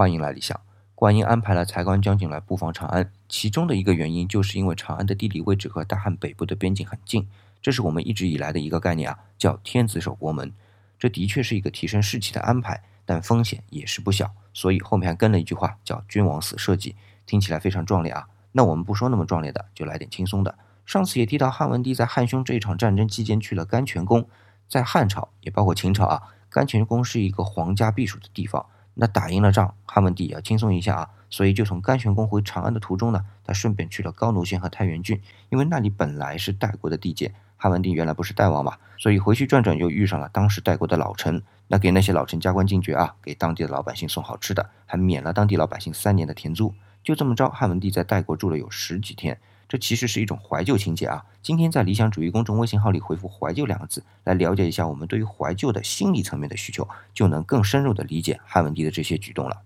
欢迎来理想。观音安排了才官将军来布防长安，其中的一个原因就是因为长安的地理位置和大汉北部的边境很近，这是我们一直以来的一个概念啊，叫天子守国门。这的确是一个提升士气的安排，但风险也是不小。所以后面还跟了一句话，叫“君王死社稷”，听起来非常壮烈啊。那我们不说那么壮烈的，就来点轻松的。上次也提到汉文帝在汉匈这一场战争期间去了甘泉宫，在汉朝也包括秦朝啊，甘泉宫是一个皇家避暑的地方。那打赢了仗，汉文帝也要轻松一下啊，所以就从甘泉宫回长安的途中呢，他顺便去了高卢县和太原郡，因为那里本来是代国的地界。汉文帝原来不是代王嘛，所以回去转转又遇上了当时代国的老臣，那给那些老臣加官进爵啊，给当地的老百姓送好吃的，还免了当地老百姓三年的田租。就这么着，汉文帝在代国住了有十几天。这其实是一种怀旧情节啊！今天在理想主义公众微信号里回复“怀旧”两个字，来了解一下我们对于怀旧的心理层面的需求，就能更深入的理解汉文帝的这些举动了。